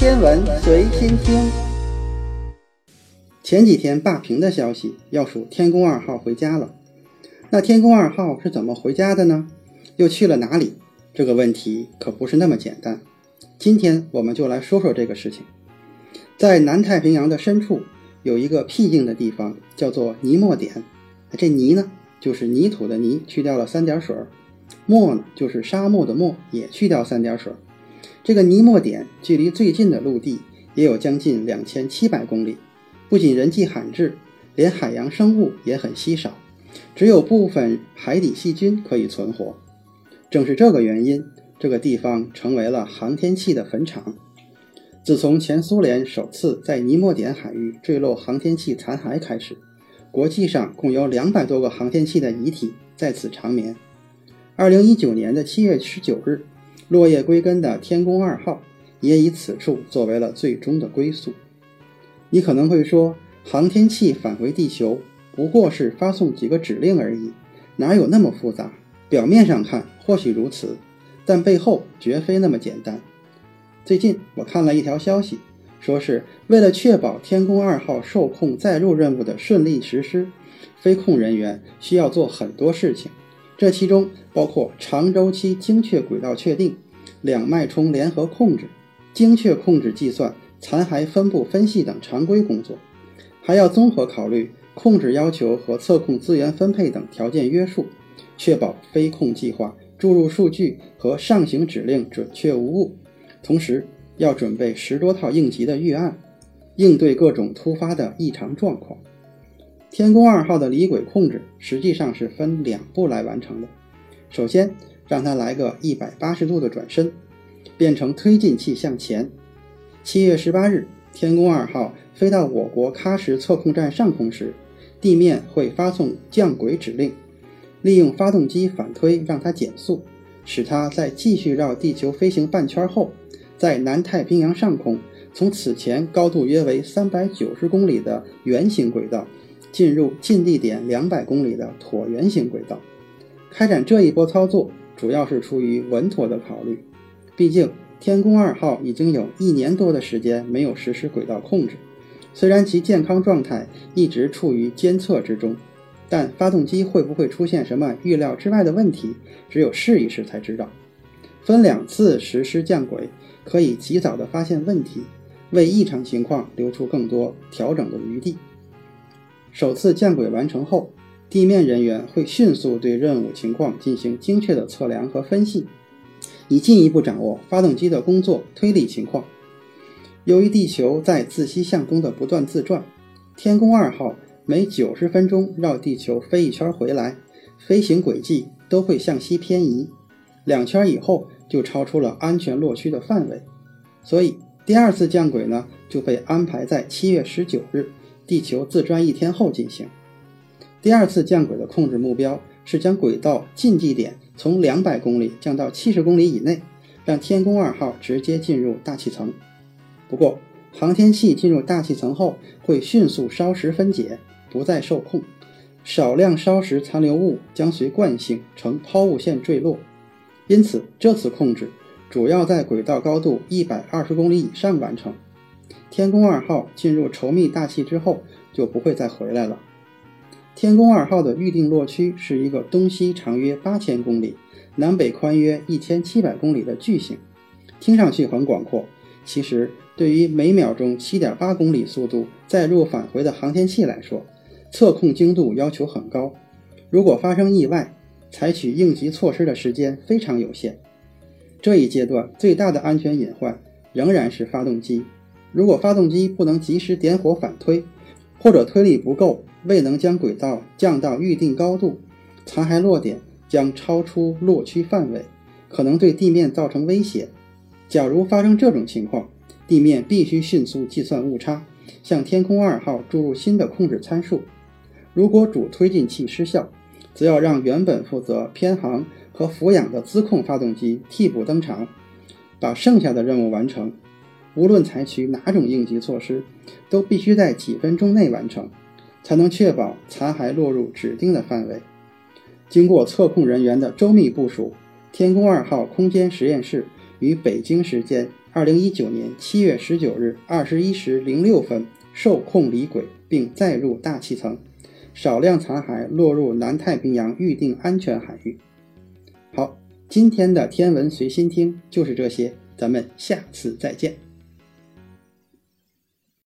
天文随心听。前几天霸屏的消息要数天宫二号回家了，那天宫二号是怎么回家的呢？又去了哪里？这个问题可不是那么简单。今天我们就来说说这个事情。在南太平洋的深处，有一个僻静的地方，叫做尼莫点。这泥呢，就是泥土的泥，去掉了三点水；漠呢，就是沙漠的漠，也去掉三点水。这个尼莫点距离最近的陆地也有将近两千七百公里。不仅人迹罕至，连海洋生物也很稀少，只有部分海底细菌可以存活。正是这个原因，这个地方成为了航天器的坟场。自从前苏联首次在尼莫点海域坠落航天器残骸开始，国际上共有两百多个航天器的遗体在此长眠。二零一九年的七月十九日，落叶归根的天宫二号也以此处作为了最终的归宿。你可能会说，航天器返回地球不过是发送几个指令而已，哪有那么复杂？表面上看或许如此，但背后绝非那么简单。最近我看了一条消息，说是为了确保天宫二号受控载入任务的顺利实施，飞控人员需要做很多事情，这其中包括长周期精确轨道确定、两脉冲联合控制、精确控制计算。残骸分布分析等常规工作，还要综合考虑控制要求和测控资源分配等条件约束，确保飞控计划注入数据和上行指令准确无误。同时，要准备十多套应急的预案，应对各种突发的异常状况。天宫二号的离轨控制实际上是分两步来完成的。首先，让它来个一百八十度的转身，变成推进器向前。七月十八日，天宫二号飞到我国喀什测控站上空时，地面会发送降轨指令，利用发动机反推让它减速，使它在继续绕地球飞行半圈后，在南太平洋上空从此前高度约为三百九十公里的圆形轨道，进入近地点两百公里的椭圆形轨道。开展这一波操作，主要是出于稳妥的考虑，毕竟。天宫二号已经有一年多的时间没有实施轨道控制，虽然其健康状态一直处于监测之中，但发动机会不会出现什么预料之外的问题，只有试一试才知道。分两次实施降轨，可以及早的发现问题，为异常情况留出更多调整的余地。首次降轨完成后，地面人员会迅速对任务情况进行精确的测量和分析。以进一步掌握发动机的工作推力情况。由于地球在自西向东的不断自转，天宫二号每九十分钟绕地球飞一圈回来，飞行轨迹都会向西偏移，两圈以后就超出了安全落区的范围，所以第二次降轨呢就被安排在七月十九日，地球自转一天后进行。第二次降轨的控制目标是将轨道近地点。从两百公里降到七十公里以内，让天宫二号直接进入大气层。不过，航天器进入大气层后会迅速烧蚀分解，不再受控，少量烧蚀残留物将随惯性呈抛物线坠落。因此，这次控制主要在轨道高度一百二十公里以上完成。天宫二号进入稠密大气之后就不会再回来了。天宫二号的预定落区是一个东西长约八千公里、南北宽约一千七百公里的巨型，听上去很广阔。其实，对于每秒钟七点八公里速度载入返回的航天器来说，测控精度要求很高。如果发生意外，采取应急措施的时间非常有限。这一阶段最大的安全隐患仍然是发动机。如果发动机不能及时点火反推，或者推力不够，未能将轨道降到预定高度，残骸落点将超出落区范围，可能对地面造成威胁。假如发生这种情况，地面必须迅速计算误差，向天空二号注入新的控制参数。如果主推进器失效，则要让原本负责偏航和俯仰的自控发动机替补登场，把剩下的任务完成。无论采取哪种应急措施，都必须在几分钟内完成，才能确保残骸落入指定的范围。经过测控人员的周密部署，天宫二号空间实验室于北京时间二零一九年七月十九日二十一时零六分受控离轨，并载入大气层，少量残骸落入南太平洋预定安全海域。好，今天的天文随心听就是这些，咱们下次再见。